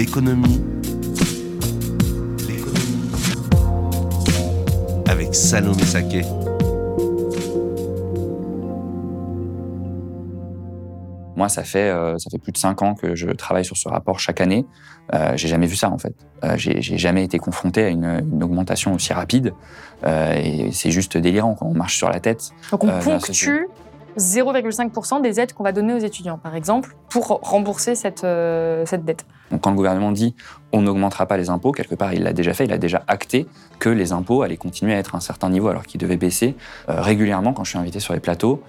L'économie. L'économie. Avec Salomé Saké. Moi, ça fait, euh, ça fait plus de cinq ans que je travaille sur ce rapport chaque année. Euh, j'ai jamais vu ça, en fait. Euh, j'ai jamais été confronté à une, augmentation aussi rapide. Euh, et c'est juste délirant quand on marche sur la tête. Donc on ponctue 0,5% des aides qu'on va donner aux étudiants, par exemple, pour rembourser cette, cette dette. Donc, quand le gouvernement dit on n'augmentera pas les impôts, quelque part il l'a déjà fait, il a déjà acté que les impôts allaient continuer à être à un certain niveau alors qu'ils devaient baisser. régulièrement, quand je suis invité sur les plateaux,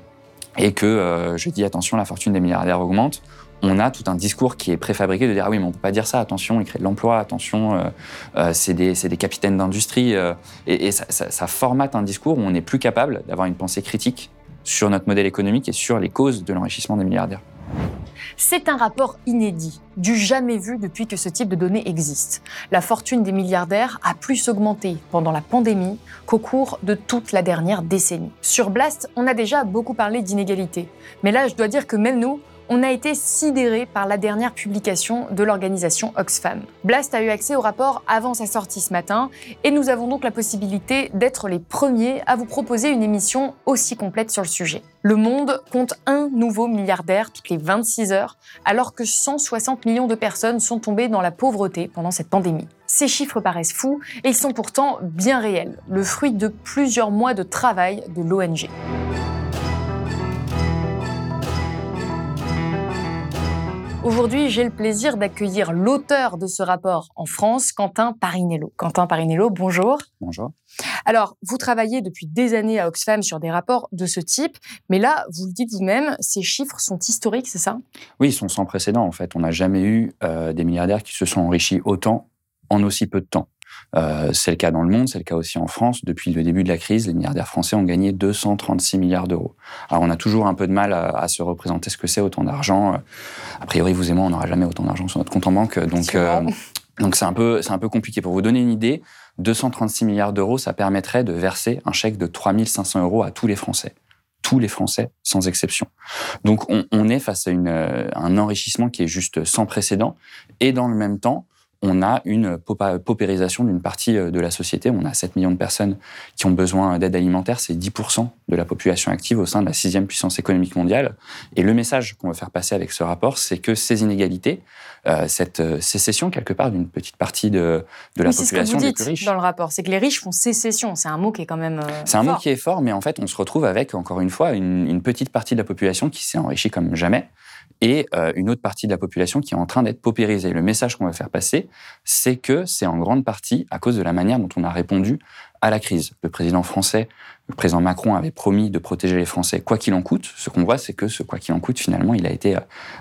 et que euh, je dis attention, la fortune des milliardaires augmente, on a tout un discours qui est préfabriqué de dire ah oui mais on peut pas dire ça, attention, ils créent de l'emploi, attention, euh, euh, c'est des, capitaines d'industrie, et, ça, ça, formate un discours où on n'est plus capable d'avoir une pensée critique sur notre modèle économique et sur les causes de l'enrichissement des milliardaires. C'est un rapport inédit, du jamais vu depuis que ce type de données existe. La fortune des milliardaires a plus augmenté pendant la pandémie qu'au cours de toute la dernière décennie. Sur Blast, on a déjà beaucoup parlé d'inégalité. Mais là, je dois dire que même nous, on a été sidéré par la dernière publication de l'organisation Oxfam. Blast a eu accès au rapport avant sa sortie ce matin et nous avons donc la possibilité d'être les premiers à vous proposer une émission aussi complète sur le sujet. Le monde compte un nouveau milliardaire toutes les 26 heures alors que 160 millions de personnes sont tombées dans la pauvreté pendant cette pandémie. Ces chiffres paraissent fous et ils sont pourtant bien réels, le fruit de plusieurs mois de travail de l'ONG. Aujourd'hui, j'ai le plaisir d'accueillir l'auteur de ce rapport en France, Quentin Parinello. Quentin Parinello, bonjour. Bonjour. Alors, vous travaillez depuis des années à Oxfam sur des rapports de ce type, mais là, vous le dites vous-même, ces chiffres sont historiques, c'est ça? Oui, ils sont sans précédent en fait. On n'a jamais eu euh, des milliardaires qui se sont enrichis autant en aussi peu de temps. Euh, c'est le cas dans le monde, c'est le cas aussi en France. Depuis le début de la crise, les milliardaires français ont gagné 236 milliards d'euros. Alors on a toujours un peu de mal à, se représenter ce que c'est autant d'argent. A priori, vous et moi, on n'aura jamais autant d'argent sur notre compte en banque. Donc, euh, donc c'est un peu, c'est un peu compliqué. Pour vous donner une idée, 236 milliards d'euros, ça permettrait de verser un chèque de 3500 euros à tous les Français tous les Français, sans exception. Donc on, on est face à une, un enrichissement qui est juste sans précédent, et dans le même temps, on a une paupérisation d'une partie euh, de la société. On a 7 millions de personnes qui ont besoin d'aide alimentaire. C'est 10% de la population active au sein de la sixième puissance économique mondiale. Et le message qu'on veut faire passer avec ce rapport, c'est que ces inégalités, euh, cette euh, sécession quelque part d'une petite partie de, de la population ce que vous dites riches. Dans le rapport, c'est que les riches font sécession. C'est un mot qui est quand même. c'est un mot qui est fort, mais en fait, on se retrouve avec encore une fois une, une petite partie de la population qui s'est enrichie comme jamais et euh, une autre partie de la population qui est en train d'être paupérisée. Le message qu'on va faire passer, c'est que c'est en grande partie à cause de la manière dont on a répondu à la crise. Le président français, le président Macron avait promis de protéger les Français quoi qu'il en coûte. Ce qu'on voit, c'est que ce quoi qu'il en coûte, finalement, il a été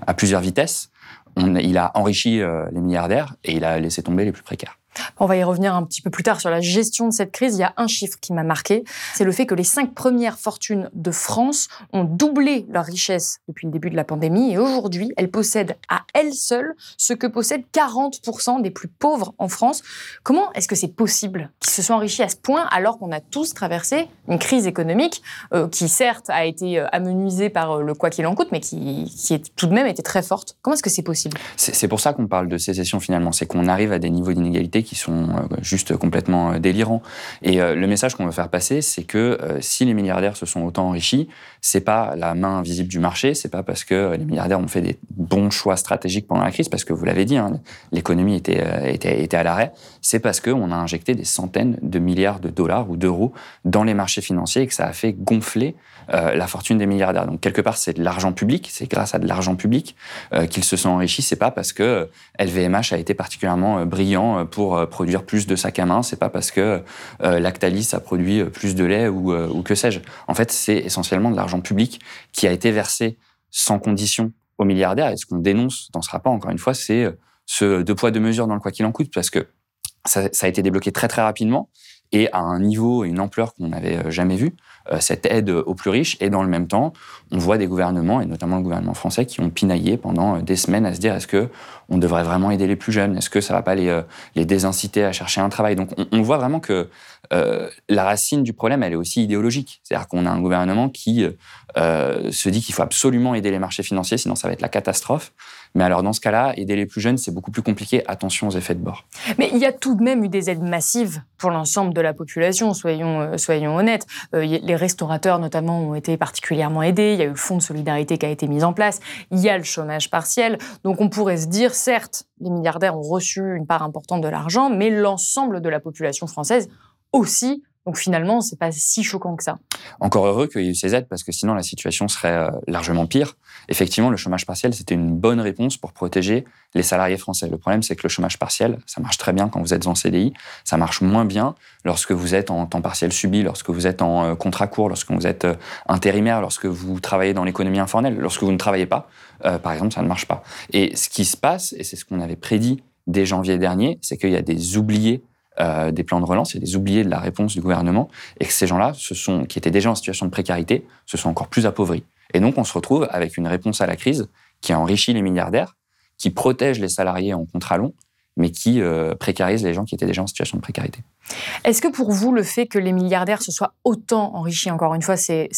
à plusieurs vitesses. Il a enrichi euh, les milliardaires et il a laissé tomber les plus précaires. On va y revenir un petit peu plus tard sur la gestion de cette crise. Il y a un chiffre qui m'a marqué, c'est le fait que les cinq premières fortunes de France ont doublé leur richesse depuis le début de la pandémie et aujourd'hui, elles possèdent à elles seules ce que possèdent 40% des plus pauvres en France. Comment est-ce que c'est possible qu'ils se soient enrichis à ce point alors qu'on a tous traversé une crise économique euh, qui certes a été euh, amenuisée par euh, le quoi qu'il en coûte, mais qui, tout de même été très forte? Comment est-ce que c'est possible? C'est pour ça qu'on parle de sécession finalement, c'est qu'on arrive à des niveaux d'inégalité qui sont euh, juste complètement euh, délirants. Et euh, le message qu'on veut faire passer, c'est que si les milliardaires se sont autant enrichis, c'est pas la main invisible du marché, c'est pas parce que les milliardaires ont fait des bons choix stratégiques pendant la crise, parce que vous l'avez dit, hein, l'économie était, était, était à l'arrêt, c'est parce qu'on a injecté des centaines de milliards de dollars ou d'euros dans les marchés financiers et que ça a fait gonfler la fortune des milliardaires. Donc quelque part, c'est de l'argent public, c'est grâce à de l'argent public qu'ils se sont enrichis, c'est pas parce que LVMH a été particulièrement brillant pour euh, produire plus de sacs à main, c'est pas parce que euh, Lactalis a produit euh, plus de lait ou, ou que sais-je. En fait, c'est essentiellement de l'argent public qui a été versé sans condition aux milliardaires, et ce qu'on dénonce dans ce rapport, encore une fois, c'est ce deux poids, deux mesures dans le quoi qu'il en coûte, parce que ça, ça, a été débloqué très très rapidement et à un niveau et une ampleur qu'on n'avait jamais vu. Euh, cette aide aux plus riches. Et dans le même temps, on voit des gouvernements, et notamment le gouvernement français, qui ont pinaillé pendant euh, des semaines à se dire est-ce que on devrait vraiment aider les plus jeunes? Est-ce que ça va pas les, euh, les désinciter à chercher un travail? Donc on, voit vraiment que la racine du problème, elle est aussi idéologique. C'est-à-dire qu'on a un gouvernement qui se dit qu'il faut absolument aider les marchés financiers, sinon ça va être la catastrophe. Mais alors dans ce cas-là, aider les plus jeunes, c'est beaucoup plus compliqué. Attention aux effets de bord. Mais il y a tout de même eu des aides massives pour l'ensemble de la population, soyons, soyons honnêtes. les restaurateurs notamment ont été particulièrement aidés, il y a eu le fonds de solidarité qui a été mis en place, il y a le chômage partiel. Donc on pourrait se dire, certes, les milliardaires ont reçu une part importante de l'argent, mais l'ensemble de la population française aussi donc finalement, c'est pas si choquant que ça. Encore heureux qu'il y ait eu ces aides parce que sinon la situation serait euh, largement pire. Effectivement, le chômage partiel, c'était une bonne réponse pour protéger les salariés français. Le problème, c'est que le chômage partiel, ça marche très bien quand vous êtes en CDI, ça marche moins bien lorsque vous êtes en temps partiel subi, lorsque vous êtes en euh, contrat court, lorsque vous êtes euh, intérimaire, lorsque vous travaillez dans l'économie informelle, lorsque vous ne travaillez pas, par exemple, ça ne marche pas. Et ce qui se passe, et c'est ce qu'on avait prédit dès janvier dernier, c'est qu'il y a des oubliés euh, des plans de relance, a des oubliés de la réponse du gouvernement, et que ces gens-là, qui étaient déjà en situation de précarité, se sont encore plus appauvris. Et donc on se retrouve avec une réponse à la crise qui enrichit les milliardaires, qui protège les salariés en contrat long, mais qui euh, précarise les gens qui étaient déjà en situation de précarité. Est-ce que pour vous, le fait que les milliardaires se soient autant enrichis, encore une fois, c'est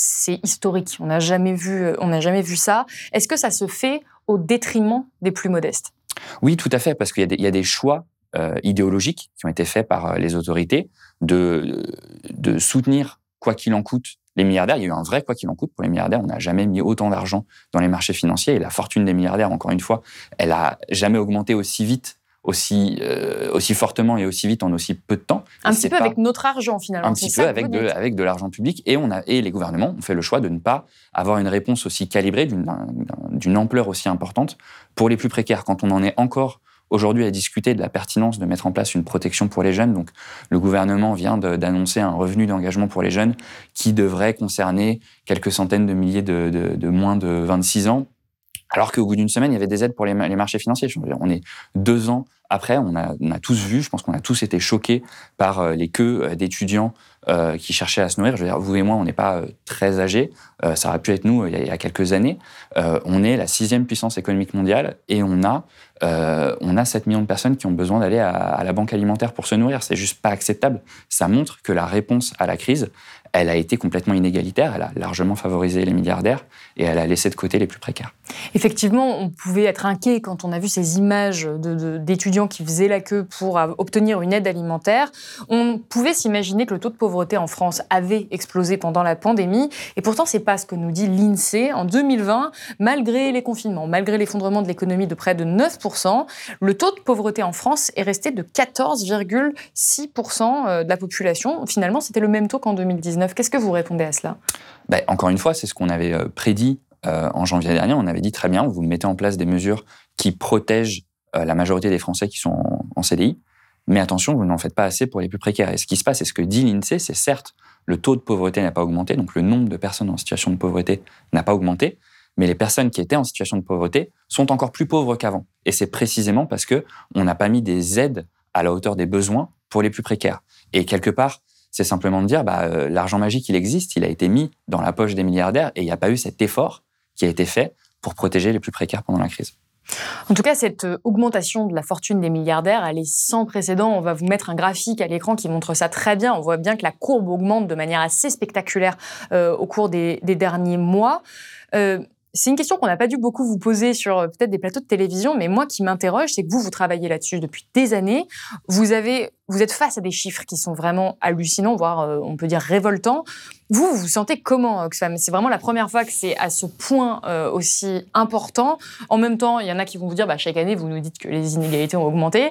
historique, on n'a jamais, vu, on jamais vu ça, est-ce que ça se fait au détriment des plus modestes? Oui, tout à fait, parce qu'il y, y, a des choix euh, idéologiques qui ont été faits par euh, les autorités de, de soutenir, quoi qu'il en coûte, les milliardaires. Il y a eu un vrai quoi qu'il en coûte pour les milliardaires. On n'a jamais mis autant d'argent dans les marchés financiers et la fortune des milliardaires, encore une fois, elle a jamais augmenté aussi vite aussi, euh, aussi fortement et aussi vite en aussi peu de temps. Un petit peu avec notre argent finalement. Un petit peu avec de, avec de l'argent public et, on a, et les gouvernements ont fait le choix de ne pas avoir une réponse aussi calibrée, d'une ampleur aussi importante pour les plus précaires. Quand on en est encore aujourd'hui à discuter de la pertinence de mettre en place une protection pour les jeunes. Donc, le gouvernement vient d'annoncer un revenu d'engagement pour les jeunes qui devrait concerner quelques centaines de milliers de, de, moins de 26 ans. Alors qu'au bout d'une semaine, il y avait des aides pour les, les marchés financiers. On est deux ans après, on a, tous vu, je pense qu'on a tous été choqués par euh, les queues euh, d'étudiants euh, qui cherchaient à se nourrir. Je veux dire, vous et moi, on n'est pas très âgés. ça aurait pu être nous il y a, quelques années. on est la sixième puissance économique mondiale et on a, on a 7 millions de personnes qui ont besoin d'aller à, à, la banque alimentaire pour se nourrir. C'est juste pas acceptable. Ça montre que la réponse à la crise, elle a été complètement inégalitaire, elle a largement favorisé les milliardaires et elle a laissé de côté les plus précaires. Effectivement, on pouvait être inquiet quand on a vu ces images d'étudiants qui faisaient la queue pour obtenir une aide alimentaire. On pouvait s'imaginer que le taux de pauvreté en France avait explosé pendant la pandémie et pourtant c'est pas ce que nous dit l'INSEE. En 2020, malgré les confinements, malgré l'effondrement de l'économie de près de 9%, le taux de pauvreté en France est resté de 14,6% euh, de la population. Finalement, c'était le même taux qu'en 2019. Qu'est-ce que vous répondez à cela? Ben, Encore une fois, c'est ce qu'on avait euh, prédit euh, en janvier dernier. On avait dit très bien, vous mettez en place des mesures qui protègent la majorité des Français qui sont en, CDI. Mais attention, vous n'en faites pas assez pour les plus précaires. Et ce qui se passe, et ce que dit l'INSEE, c'est certes, le taux de pauvreté n'a pas augmenté, donc le nombre de personnes en situation de pauvreté n'a pas augmenté, mais les personnes qui étaient en situation de pauvreté sont encore plus pauvres qu'avant. Et c'est précisément parce que on n'a pas mis des aides à la hauteur des besoins pour les plus précaires. Et quelque part, c'est simplement de dire, bah, euh, l'argent magique, il existe, il a été mis dans la poche des milliardaires et il n'y a pas eu cet effort qui a été fait pour protéger les plus précaires pendant la crise. En tout cas, cette euh, augmentation de la fortune des milliardaires, elle est sans précédent. On va vous mettre un graphique à l'écran qui montre ça très bien. On voit bien que la courbe augmente de manière assez spectaculaire euh, au cours des, derniers mois. C'est une question qu'on n'a pas dû beaucoup vous poser sur euh, peut-être des plateaux de télévision, mais moi qui m'interroge, c'est que vous, vous travaillez là-dessus depuis des années. Vous avez, vous êtes face à des chiffres qui sont vraiment hallucinants, voire euh, on peut dire révoltants. Vous, vous vous sentez comment, Oxfam? C'est vraiment la première fois que c'est à ce point euh, aussi important. En même temps, il y en a qui vont vous dire, bah, chaque année, vous nous dites que les inégalités ont augmenté.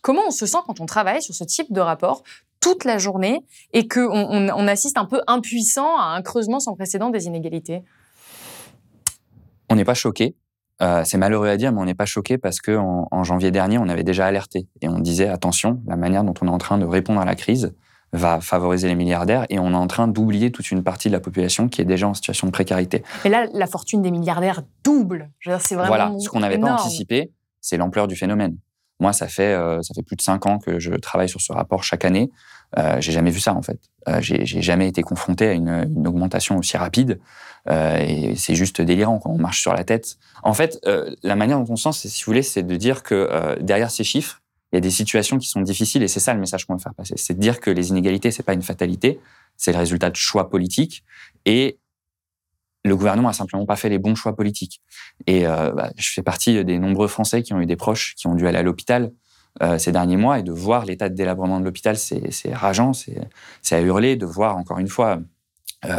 comment on se sent quand on travaille sur ce type de rapport toute la journée et qu'on on assiste un peu impuissant à un creusement sans précédent des inégalités? On n'est pas choqué. Euh, c'est malheureux à dire, mais on n'est pas choqué parce que en, janvier dernier, on avait déjà alerté et on disait attention, la manière dont on est en train de répondre à la crise va favoriser les milliardaires et on est en train d'oublier toute une partie de la population qui est déjà en situation de précarité. Et là, la fortune des milliardaires double. C'est vraiment voilà, ce qu'on n'avait pas anticipé, c'est l'ampleur du phénomène. Moi, ça fait euh, ça fait plus de cinq ans que je travaille sur ce rapport chaque année. Euh, j'ai jamais vu ça en fait. Euh, j'ai jamais été confronté à une, une augmentation aussi rapide. Euh, et c'est juste délirant quand on marche sur la tête. En fait, euh, la manière dont on sent, si vous voulez, c'est de dire que euh, derrière ces chiffres, il y a des situations qui sont difficiles et c'est ça le message qu'on veut faire passer. C'est de dire que les inégalités, c'est pas une fatalité, c'est le résultat de choix politiques et le gouvernement a simplement pas fait les bons choix politiques. Et euh, bah, je fais partie des nombreux Français qui ont eu des proches qui ont dû aller à l'hôpital euh, ces derniers mois et de voir l'état de délabrement de l'hôpital, c'est rageant, c'est à hurler. De voir encore une fois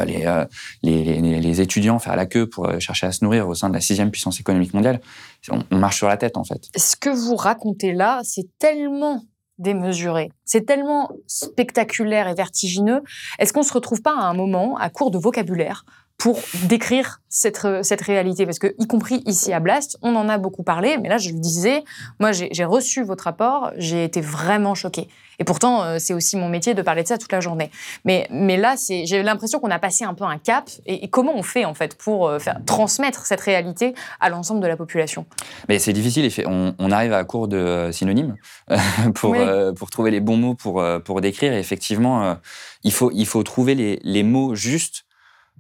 les, euh, les, étudiants faire la queue pour euh, chercher à se nourrir au sein de la sixième puissance économique mondiale, on, on marche sur la tête en fait. Ce que vous racontez là, c'est tellement démesuré. C'est tellement spectaculaire et vertigineux. Est-ce qu'on se retrouve pas à un moment, à court de vocabulaire, pour décrire cette, cette réalité Parce que, y compris ici à Blast, on en a beaucoup parlé, mais là, je le disais, moi, j'ai reçu votre rapport, j'ai été vraiment choquée. Et pourtant, euh, c'est aussi mon métier de parler de ça toute la journée. Mais, mais là, j'ai l'impression qu'on a passé un peu un cap. Et, et, comment on fait, en fait, pour euh, faire, transmettre cette réalité à l'ensemble de la population? Mais c'est difficile. On, on, arrive à court de synonymes pour, oui. euh, pour trouver les bons mots pour, euh, pour décrire. Et effectivement, il, faut, il faut trouver les, les mots justes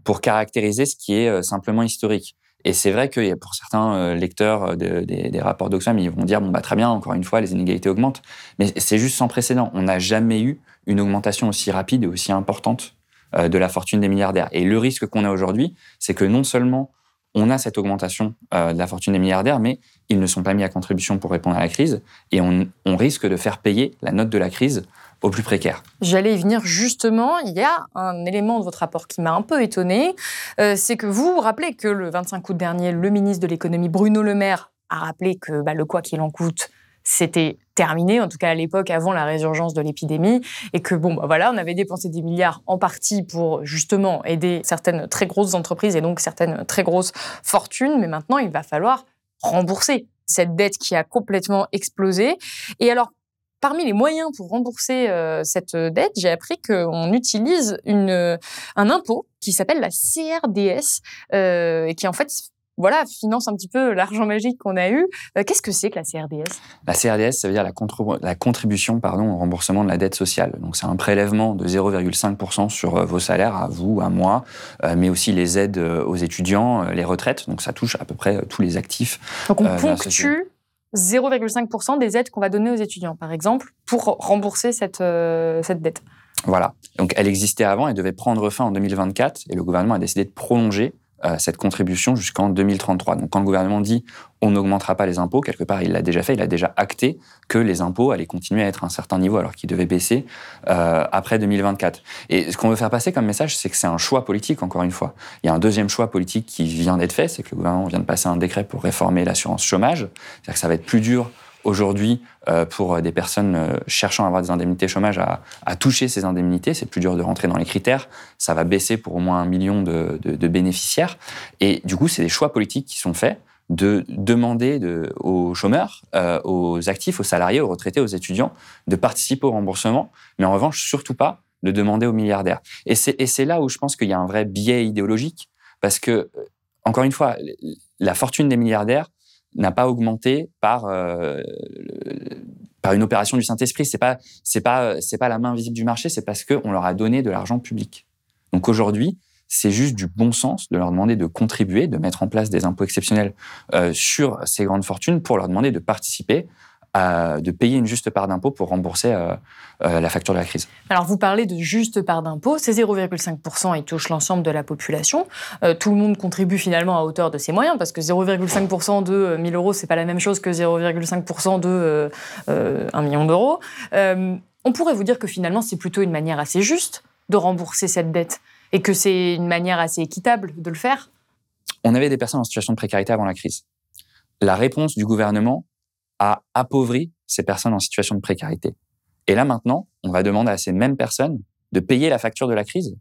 pour caractériser ce qui est simplement historique. Et c'est vrai que pour certains lecteurs de, des, rapports d'Oxfam, ils vont dire bon bah très bien, encore une fois, les inégalités augmentent, mais c'est juste sans précédent. On n'a jamais eu une augmentation aussi rapide et aussi importante de la fortune des milliardaires. Et le risque qu'on a aujourd'hui, c'est que non seulement on a cette augmentation euh, de la fortune des milliardaires, mais ils ne sont pas mis à contribution pour répondre à la crise, et on risque de faire payer la note de la crise aux plus précaires. J'allais y venir justement. Il y a un élément de votre rapport qui m'a un peu étonné. Euh, c'est que vous vous rappelez que le 25 août dernier, le ministre de l'économie Bruno Le Maire a rappelé que bah, le quoi qu'il en coûte, c'était terminé, en tout cas à l'époque avant la résurgence de l'épidémie, et que bon, bah voilà, on avait dépensé des milliards en partie pour justement aider certaines très grosses entreprises et donc certaines très grosses fortunes, mais maintenant il va falloir rembourser cette dette qui a complètement explosé. Et alors, parmi les moyens pour rembourser euh, cette dette, j'ai appris qu'on utilise une, un impôt qui s'appelle la CRDS, euh, et qui en fait voilà, finance un petit peu l'argent magique qu'on a eu. Euh, Qu'est-ce que c'est que la CRDS La CRDS, ça veut dire la, contribution pardon, au remboursement de la dette sociale. Donc c'est un prélèvement de 0,5% sur euh, vos salaires, à vous, à moi, euh, mais aussi les aides euh, aux étudiants, euh, les retraites. Donc ça touche à peu près tous les actifs. Donc on ponctue 0,5% des aides qu'on va donner aux étudiants, par exemple, pour rembourser cette, euh, dette. Voilà. Donc elle existait avant, elle devait prendre fin en 2024, et le gouvernement a décidé de prolonger euh, cette contribution jusqu'en 2033. Donc quand le gouvernement dit on n'augmentera pas les impôts, quelque part il l'a déjà fait, il a déjà acté que les impôts allaient continuer à être à un certain niveau alors qu'ils devaient baisser euh, après 2024. Et ce qu'on veut faire passer comme message, c'est que c'est un choix politique, encore une fois. Il y a un deuxième choix politique qui vient d'être fait, c'est que le gouvernement vient de passer un décret pour réformer l'assurance chômage. C'est-à-dire que ça va être plus dur aujourd'hui euh, pour des personnes euh, cherchant à avoir des indemnités chômage à, à toucher ces indemnités. C'est plus dur de rentrer dans les critères. Ça va baisser pour au moins un million de, de, de bénéficiaires. Et du coup, c'est des choix politiques qui sont faits de demander de, aux chômeurs, euh, aux actifs, aux salariés, aux retraités, aux étudiants de participer au remboursement, mais en revanche, surtout pas de demander aux milliardaires. Et c'est là où je pense qu'il y a un vrai biais idéologique, parce que, encore une fois, la fortune des milliardaires, n'a pas augmenté par euh, par une opération du Saint-Esprit. C'est pas c'est pas c'est pas la main visible du marché. C'est parce que on leur a donné de l'argent public. Donc aujourd'hui, c'est juste du bon sens de leur demander de contribuer, de mettre en place des impôts exceptionnels euh, sur ces grandes fortunes pour leur demander de participer à, de payer une juste part d'impôt pour rembourser euh, euh, la facture de la crise. Alors vous parlez de juste part d'impôt, c'est 0,5%, il touche l'ensemble de la population. Tout le monde contribue finalement à hauteur de ses moyens, parce que 0,5% de 1000 euros, c'est pas la même chose que 0,5% de euh, 1 million d'euros. on pourrait vous dire que finalement c'est plutôt une manière assez juste de rembourser cette dette, et que c'est une manière assez équitable de le faire. On avait des personnes en situation de précarité avant la crise. La réponse du gouvernement a appauvri ces personnes en situation de précarité. Et là maintenant, on va demander à ces mêmes personnes de payer la facture de la crise.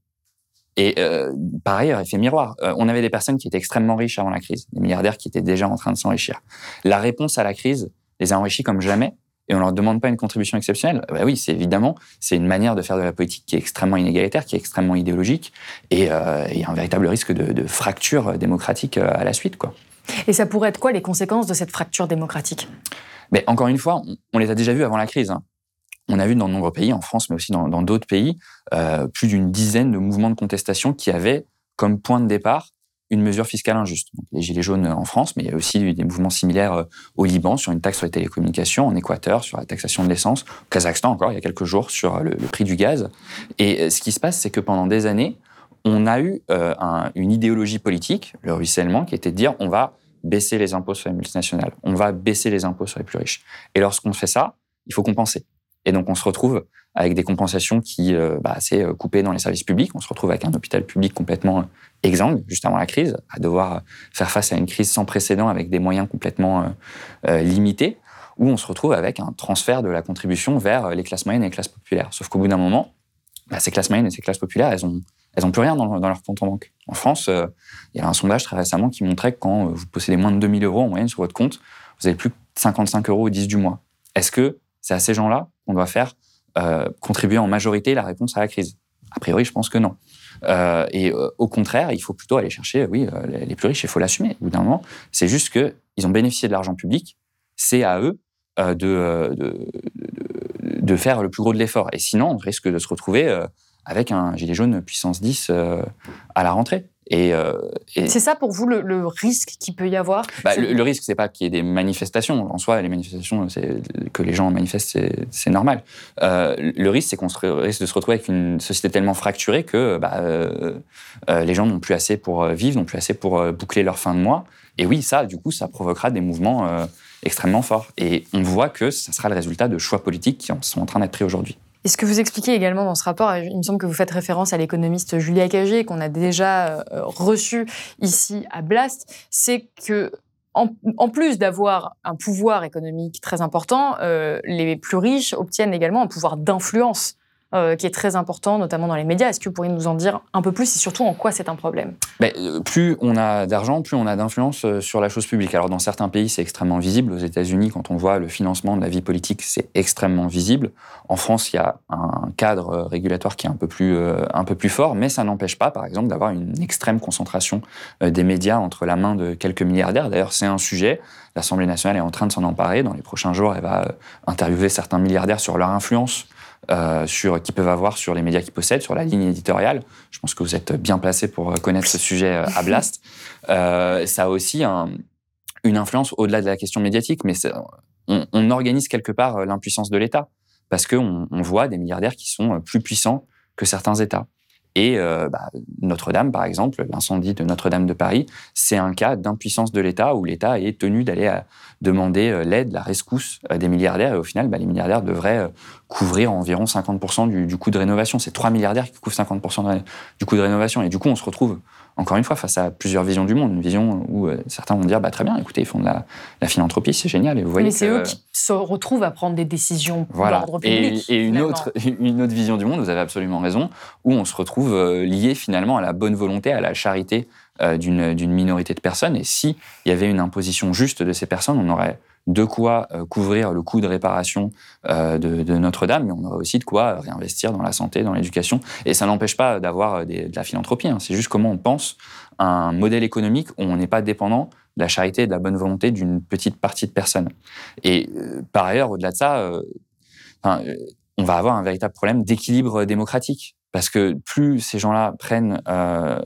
Et euh, par ailleurs, effet miroir, euh, on avait des personnes qui étaient extrêmement riches avant la crise, des milliardaires qui étaient déjà en train de s'enrichir. La réponse à la crise les a enrichis comme jamais, et on leur demande pas une contribution exceptionnelle, bah oui, c'est évidemment, c'est une manière de faire de la politique qui est extrêmement inégalitaire, qui est extrêmement idéologique, et euh, il y a un véritable risque de, de fracture démocratique euh, à la suite, quoi. Et ça pourrait être quoi les conséquences de cette fracture démocratique? Mais encore une fois, on, on les a déjà vues avant la crise. Hein. On a vu dans de nombreux pays, en France, mais aussi dans d'autres pays, euh, plus d'une dizaine de mouvements de contestation qui avaient comme point de départ une mesure fiscale injuste. Les Gilets jaunes en France, mais il y a aussi des mouvements similaires euh, au Liban sur une taxe sur les télécommunications, en Équateur sur la taxation de l'essence, au Kazakhstan encore il y a quelques jours sur le, le prix du gaz. Et euh, ce qui se passe, c'est que pendant des années, on a eu euh, un, une idéologie politique, le ruissellement, qui était de dire on va baisser les impôts sur les multinationales, on va baisser les impôts sur les plus riches. Et lorsqu'on fait ça, il faut compenser. Et donc on se retrouve avec des compensations qui, euh, bah, c'est euh, coupé dans les services publics. On se retrouve avec un hôpital public complètement exsangue, juste avant la crise, à devoir faire face à une crise sans précédent avec des moyens complètement euh, limités, où on se retrouve avec un transfert de la contribution vers les classes moyennes et les classes populaires. Sauf qu'au bout d'un moment, bah, ces classes moyennes et ces classes populaires, elles ont, elles ont plus rien dans, leur compte en banque. En France, euh, il y a un sondage très récemment qui montrait que quand vous possédez moins de 2000 euros en moyenne sur votre compte, vous avez plus que 55 euros au 10 du mois. Est-ce que c'est à ces gens-là qu'on doit faire euh, contribuer en majorité la réponse à la crise A priori, je pense que non. Euh, et euh, au contraire, il faut plutôt aller chercher, oui, les plus riches, il faut l'assumer. Au bout d'un moment, c'est juste qu'ils ont bénéficié de l'argent public, c'est à eux de, de, de, faire le plus gros de l'effort. Et sinon, on risque de se retrouver avec un gilet jaune puissance 10 à la rentrée. Et, euh, et c'est ça pour vous le, le risque qu'il peut y avoir bah, le, le, risque, c'est pas qu'il y ait des manifestations. En soi, les manifestations, que les gens manifestent, c'est normal. Euh, le risque, c'est qu'on risque de se retrouver avec une société tellement fracturée que bah, euh, euh les gens n'ont plus assez pour euh, vivre, n'ont plus assez pour euh, boucler leur fin de mois. Et oui, ça, du coup, ça provoquera des mouvements extrêmement forts. Et on voit que ça sera le résultat de choix politiques qui sont en train d'être pris aujourd'hui. Et ce que vous expliquez également dans ce rapport, il me semble que vous faites référence à l'économiste Julia Cagé, qu'on a déjà euh, reçu ici à Blast, c'est que en, en, plus d'avoir un pouvoir économique très important, euh, les plus riches obtiennent également un pouvoir d'influence euh, qui est très important, notamment dans les médias. Est-ce que vous pourriez nous en dire un peu plus et surtout en quoi c'est un problème? Euh, Plus on a d'argent, plus on a d'influence euh, sur la chose publique. Alors dans certains pays, c'est extrêmement visible. Aux États-Unis, quand on voit le financement de la vie politique, c'est extrêmement visible. En France, il y a un cadre régulatoire qui est un peu plus, euh, fort, mais ça n'empêche pas, par exemple, d'avoir une extrême concentration euh, des médias entre la main de quelques milliardaires. D'ailleurs, c'est un sujet. L'Assemblée nationale est en train de s'en emparer. Dans les prochains jours, elle va euh, interviewer certains milliardaires sur leur influence euh, sur, qu'ils peuvent avoir sur les médias qu'ils possèdent, sur la ligne éditoriale. Je pense que vous êtes bien placé pour connaître ce sujet à Blast. Euh, ça a aussi un, une influence au-delà de la question médiatique, mais on, on, organise quelque part l'impuissance de l'État, parce qu'on on voit des milliardaires qui sont plus puissants que certains États. Et euh, bah, Notre-Dame, par exemple, l'incendie de Notre-Dame de Paris, c'est un cas d'impuissance de l'État où l'État est tenu d'aller demander euh, l'aide, la rescousse euh, des milliardaires. Et au final, bah, les milliardaires devraient euh, couvrir environ 50% du, coût de rénovation. C'est trois milliardaires qui couvrent 50% de, du coût de rénovation. Et du coup, on se retrouve encore une fois, face à plusieurs visions du monde, une vision où euh, certains vont dire bah, très bien, écoutez, ils font de la, la philanthropie, c'est génial. Et vous voyez Mais c'est eux qui se retrouvent à prendre des décisions voilà. d'ordre public. Et, et une, autre, une autre vision du monde, vous avez absolument raison, où on se retrouve euh, lié finalement à la bonne volonté, à la charité euh, d'une minorité de personnes. Et s'il y avait une imposition juste de ces personnes, on aurait de quoi euh, couvrir le coût de réparation euh, de, Notre-Dame, mais on aurait aussi de quoi réinvestir dans la santé, dans l'éducation. Et ça n'empêche pas d'avoir de la philanthropie. Hein. C'est juste comment on pense un modèle économique où on n'est pas dépendant de la charité et de la bonne volonté d'une petite partie de personnes. Et euh, par ailleurs, au-delà de ça, euh, on va avoir un véritable problème d'équilibre démocratique. Parce que plus ces gens-là prennent, euh,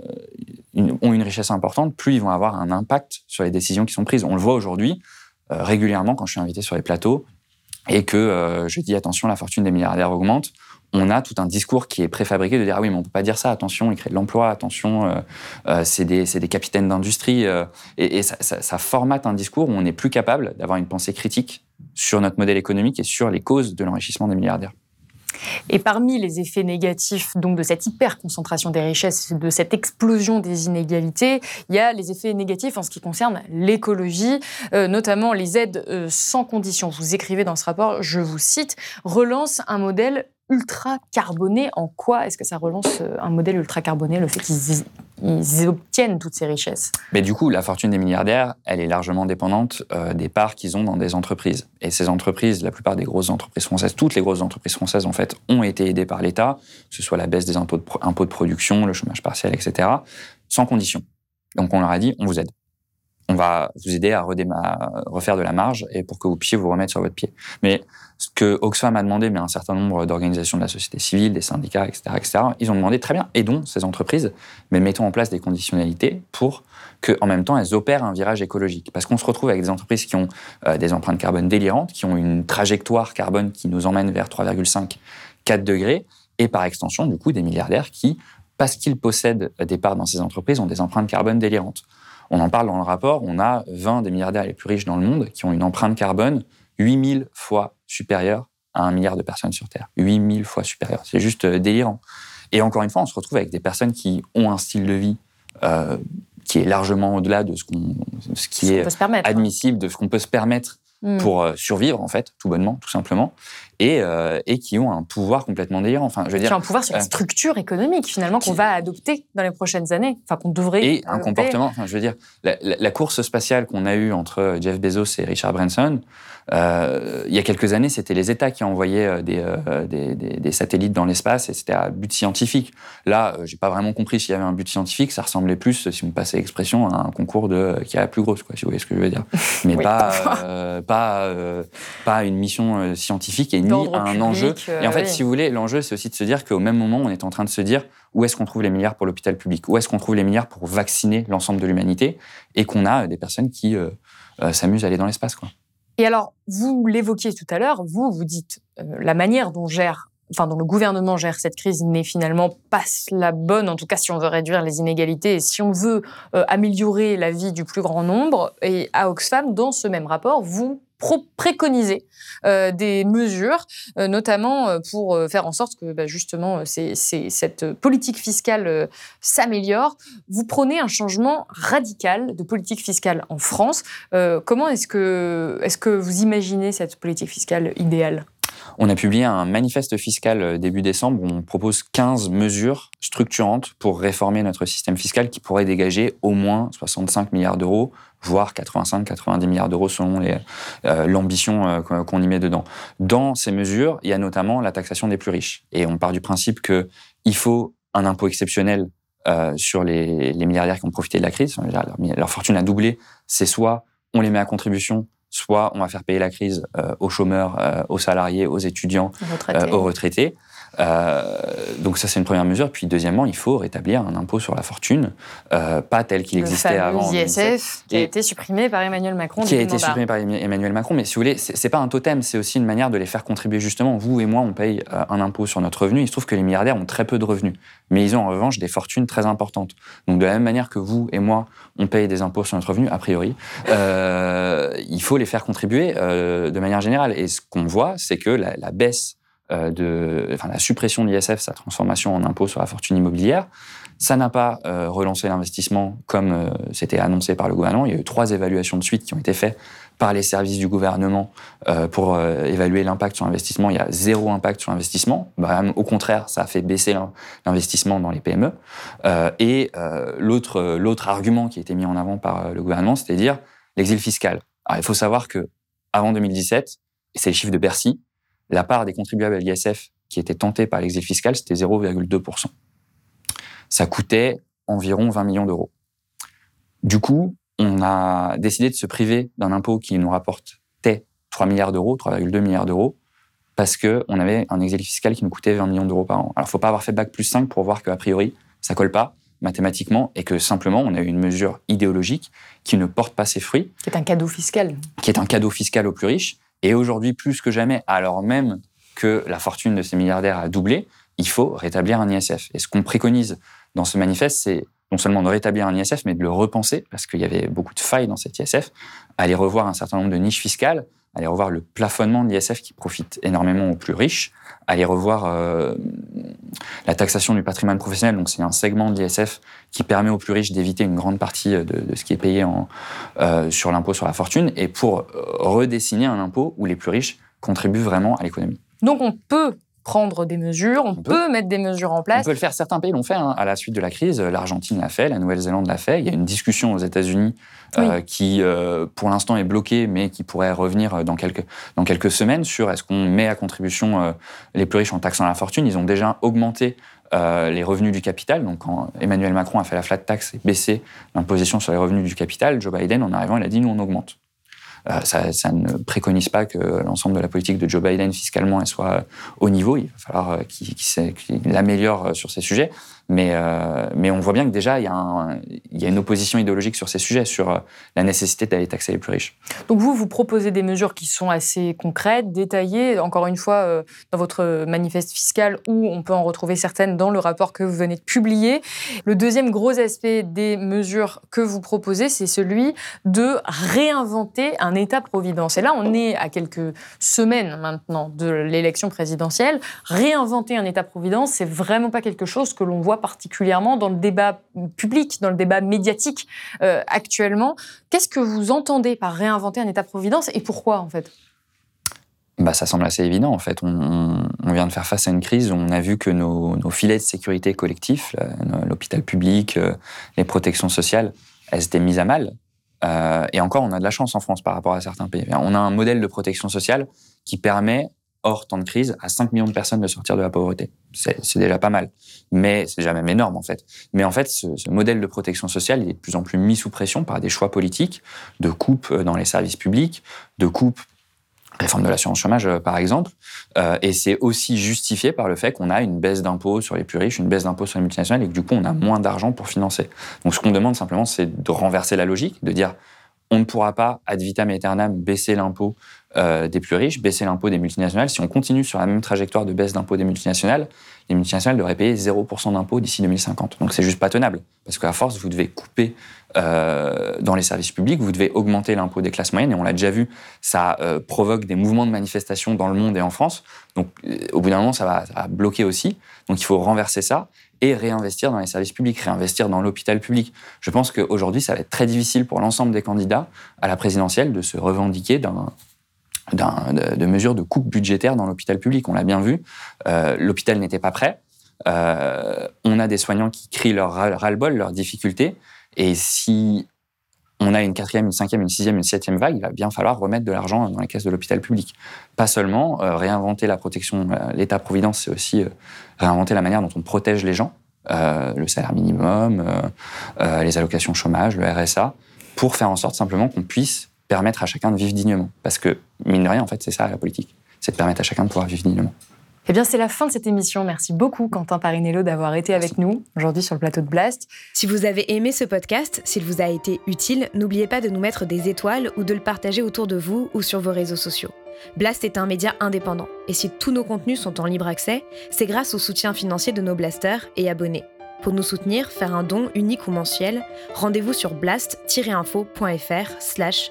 ont une richesse importante, plus ils vont avoir un impact sur les décisions qui sont prises. On le voit aujourd'hui, euh, régulièrement quand je suis invité sur les plateaux et que euh, je dis attention, la fortune des milliardaires augmente, on a tout un discours qui est préfabriqué de dire ah oui mais on peut pas dire ça attention ils créent de l'emploi attention euh, euh, c'est des capitaines d'industrie euh, et, et ça, ça, ça, formate un discours où on n'est plus capable d'avoir une pensée critique sur notre modèle économique et sur les causes de l'enrichissement des milliardaires. Et parmi les effets négatifs donc de cette hyper concentration des richesses, de cette explosion des inégalités, il y a les effets négatifs en ce qui concerne l'écologie, euh, notamment les aides euh, sans condition. Vous écrivez dans ce rapport, je vous cite, relance un modèle ultra carboné. En quoi est-ce que ça relance euh, un modèle ultra carboné, le fait qu'ils ils obtiennent toutes ces richesses? Mais du coup, la fortune des milliardaires, elle est largement dépendante euh, des parts qu'ils ont dans des entreprises. Et ces entreprises, la plupart des grosses entreprises françaises, toutes les grosses entreprises françaises, en fait, ont été aidées par l'État, que ce soit la baisse des impôts de, impôts de production, le chômage partiel, etc., sans condition. Donc on leur a dit, on vous aide on va vous aider à, refaire de la marge et pour que vous puissiez vous remettre sur votre pied. Mais ce que Oxfam a demandé, mais un certain nombre d'organisations de la société civile, des syndicats, etc., etc., ils ont demandé très bien, aidons ces entreprises, mais mettons en place des conditionnalités pour qu'en même temps elles opèrent un virage écologique. Parce qu'on se retrouve avec des entreprises qui ont euh, des empreintes carbone délirantes, qui ont une trajectoire carbone qui nous emmène vers 3,5, 4 degrés, et par extension, du coup, des milliardaires qui, parce qu'ils possèdent des parts dans ces entreprises, ont des empreintes carbone délirantes. On en parle dans le rapport, on a 20 des milliardaires les plus riches dans le monde qui ont une empreinte carbone 8000 fois supérieure à un milliard de personnes sur Terre. 8000 fois supérieure. C'est juste euh, délirant. Et encore une fois, on se retrouve avec des personnes qui ont un style de vie euh, qui est largement au-delà de ce, qu'on, ce qui est hein. admissible, de ce qu'on peut se permettre hmm. pour euh, survivre, en fait, tout bonnement, tout simplement et, euh, et qui ont un pouvoir complètement délirant. Enfin, je veux dire, qui ont un pouvoir sur la euh, structure économique finalement qu'on va adopter dans les prochaines années, enfin qu'on devrait. Et un comportement. Enfin, je veux dire, la, la, course spatiale qu'on a eue entre Jeff Bezos et Richard Branson, euh, il y a quelques années, c'était les États qui envoyaient euh, des, euh, des, des, des, satellites dans l'espace et c'était à but scientifique. Là, euh, j'ai pas vraiment compris s'il y avait un but scientifique. Ça ressemblait plus, si on me passait l'expression, à un concours de qui est la plus grosse, quoi, si vous voyez ce que je veux dire. Mais pas pas pas une mission scientifique et un enjeu. Et en fait, si vous voulez, l'enjeu, c'est aussi de se dire qu'au même moment, on est en train de se dire où est-ce qu'on trouve les milliards pour l'hôpital public, où est-ce qu'on trouve les milliards pour vacciner l'ensemble de l'humanité, et qu'on a des personnes qui euh, euh, s'amusent à aller dans l'espace. Quoi. Et alors, vous l'évoquiez tout à l'heure, vous, vous dites euh, la manière dont gère enfin dont le gouvernement gère cette crise n'est finalement pas la bonne, en tout cas si on veut réduire les inégalités et si on veut améliorer la vie du plus grand nombre. Et à Oxfam, dans ce même rapport, vous préconiser euh, des mesures, euh, notamment euh, pour faire en sorte que bah, justement cette politique fiscale s'améliore. Vous prenez un changement radical de politique fiscale en France. comment est-ce que, est que vous imaginez cette politique fiscale idéale? On a publié un manifeste fiscal début décembre où on propose 15 mesures structurantes pour réformer notre système fiscal qui pourrait dégager au moins 65 milliards d'euros voire 85-90 milliards d'euros selon euh, l'ambition euh, qu'on y met dedans. Dans ces mesures, il y a notamment la taxation des plus riches. Et on part du principe qu'il faut un impôt exceptionnel euh, sur les, milliardaires qui ont profité de la crise. Leur, fortune a doublé. C'est soit on les met à contribution, soit on va faire payer la crise aux chômeurs, aux salariés, aux étudiants, aux retraités. Euh, donc ça, c'est une première mesure. Puis deuxièmement, il faut rétablir un impôt sur la fortune, euh, pas tel qu'il existait avant. l'ISF, qui a été supprimé par Emmanuel Macron. Qui a été supprimé par Emmanuel Macron. Mais si vous voulez, c'est pas un totem, c'est aussi une manière de les faire contribuer justement. Vous et moi, on paye euh, un impôt sur notre revenu. Il se trouve que les milliardaires ont très peu de revenus, mais ils ont en revanche des fortunes très importantes. Donc de la même manière que vous et moi, on paye des impôts sur notre revenu, a priori, euh, il faut les faire contribuer euh, de manière générale. Et ce qu'on voit, c'est que la, la baisse de, enfin, la suppression de l'ISF, sa transformation en impôt sur la fortune immobilière. Ça n'a pas euh, relancé l'investissement comme euh, c'était annoncé par le gouvernement. Il y a eu trois évaluations de suite qui ont été faites par les services du gouvernement pour évaluer l'impact sur l'investissement. Il y a zéro impact sur l'investissement. Bah, au contraire, ça a fait baisser l'investissement dans les PME. et l'autre l'autre argument qui a été mis en avant par le gouvernement, c'est-à-dire l'exil fiscal. Alors, il faut savoir que avant 2017, et c'est les chiffres de Bercy, la part des contribuables à l'ISF qui étaient tentés par l'exil fiscal, c'était 0,2%. Ça coûtait environ 20 millions d'euros. Du coup, on a décidé de se priver d'un impôt qui nous rapportait 3 milliards d'euros, 3,2 milliards d'euros, parce qu'on avait un exil fiscal qui nous coûtait 20 millions d'euros par an. Alors, il faut pas avoir fait bac plus 5 pour voir qu'a priori, ça colle pas mathématiquement et que simplement on a eu une mesure idéologique qui ne porte pas ses fruits. Qui est un cadeau fiscal. Qui est un cadeau fiscal aux plus riches et aujourd'hui, plus que jamais, alors même que la fortune de ces milliardaires a doublé, il faut rétablir un ISF. Et ce qu'on préconise dans ce manifeste, c'est non seulement de rétablir un ISF, mais de le repenser, parce qu'il y avait beaucoup de failles dans cet ISF, aller revoir un certain nombre de niches fiscales, aller revoir le plafonnement de l'ISF qui profite énormément aux plus riches, aller revoir euh, la taxation du patrimoine professionnel. Donc c'est un segment de l'ISF qui permet aux plus riches d'éviter une grande partie de, de, ce qui est payé euh, sur l'impôt sur la fortune et pour redessiner un impôt où les plus riches contribuent vraiment à l'économie. Donc on peut prendre des mesures, on, peut, mettre des mesures en place. On peut le faire, certains pays l'ont fait hein. à la suite de la crise, l'Argentine l'a fait, la Nouvelle-Zélande l'a fait, il y a une discussion aux États-Unis euh, qui, euh, pour l'instant, est bloquée, mais qui pourrait revenir dans quelques, dans quelques semaines sur est-ce qu'on met à contribution euh, les plus riches en taxant la fortune. Ils ont déjà augmenté les revenus du capital. Donc, quand Emmanuel Macron a fait la flat tax et baissé l'imposition sur les revenus du capital, Joe Biden, en arrivant, il a dit nous, on augmente. Euh, ça, ne préconise pas que l'ensemble de la politique de Joe Biden fiscalement soit au niveau. Il va falloir euh, qu'il l'améliore sur ces sujets. Mais, euh, mais on voit bien que déjà, il y, a il y, a une opposition idéologique sur ces sujets, sur euh, la nécessité d'aller taxer les plus riches. Donc vous, vous proposez des mesures qui sont assez concrètes, détaillées, encore une fois, euh, dans votre manifeste fiscal, où on peut en retrouver certaines dans le rapport que vous venez de publier. Le deuxième gros aspect des mesures que vous proposez, c'est celui de réinventer un État-providence. Et là, on est à quelques semaines maintenant de l'élection présidentielle. Réinventer un État-providence, c'est vraiment pas quelque chose que l'on voit particulièrement dans le débat public, dans le débat médiatique euh, actuellement. Qu'est-ce que vous entendez par réinventer un État-providence et pourquoi en fait? Bah, ça semble assez évident. En fait, on, vient de faire face à une crise où on a vu que nos, filets de sécurité collectifs, l'hôpital public, euh, les protections sociales, elles étaient mises à mal. Euh, et encore, on a de la chance en France par rapport à certains pays. On a un modèle de protection sociale qui permet hors temps de crise, à 5 millions de personnes de sortir de la pauvreté. C'est déjà pas mal. Mais c'est déjà même énorme, en fait. Mais en fait, ce, modèle de protection sociale, il est de plus en plus mis sous pression par des choix politiques, de coupes euh, dans les services publics, de coupes réforme de l'assurance chômage, euh, par exemple. Euh, et c'est aussi justifié par le fait qu'on a une baisse d'impôts sur les plus riches, une baisse d'impôts sur les multinationales, et que du coup, on a moins d'argent pour financer. Donc, ce qu'on demande simplement, c'est de renverser la logique, de dire on ne pourra pas, ad vitam aeternam, baisser l'impôt euh, des plus riches, baisser l'impôt des multinationales. Si on continue sur la même trajectoire de baisse d'impôt des multinationales, les multinationales devraient payer 0% d'impôt d'ici 2050. Donc c'est juste pas tenable. Parce qu'à force, vous devez couper euh, dans les services publics, vous devez augmenter l'impôt des classes moyennes. Et on l'a déjà vu, ça euh, provoque des mouvements de manifestation dans le monde et en France. Donc au bout d'un moment, ça va, ça va bloquer aussi. Donc il faut renverser ça et réinvestir dans les services publics, réinvestir dans l'hôpital public. Je pense qu'aujourd'hui, ça va être très difficile pour l'ensemble des candidats à la présidentielle de se revendiquer d'un de, mesures de coupe budgétaire dans l'hôpital public. On l'a bien vu, euh, l'hôpital n'était pas prêt. Euh, on a des soignants qui crient leur ras-le-bol, leurs difficultés. Et si on a une quatrième, une cinquième, une sixième, une septième vague, il va bien falloir remettre de l'argent dans les caisses de l'hôpital public. Pas seulement euh, réinventer la protection, l'État-providence, c'est aussi réinventer la manière dont on protège les gens, le salaire minimum, les allocations chômage, le RSA, pour faire en sorte simplement qu'on puisse permettre à chacun de vivre dignement. Parce que, mine de rien, en fait, c'est ça la politique. C'est de permettre à chacun de pouvoir vivre dignement. Eh bien, c'est la fin de cette émission. Merci beaucoup, Quentin Parinello, d'avoir été avec nous aujourd'hui sur le plateau de Blast. Si vous avez aimé ce podcast, s'il vous a été utile, n'oubliez pas de nous mettre des étoiles ou de le partager autour de vous ou sur vos réseaux sociaux. Blast est un média indépendant, et si tous nos contenus sont en libre accès, c'est grâce au soutien financier de nos blasters et abonnés. Pour nous soutenir, faire un don unique ou mensuel, rendez-vous sur blast-info.fr slash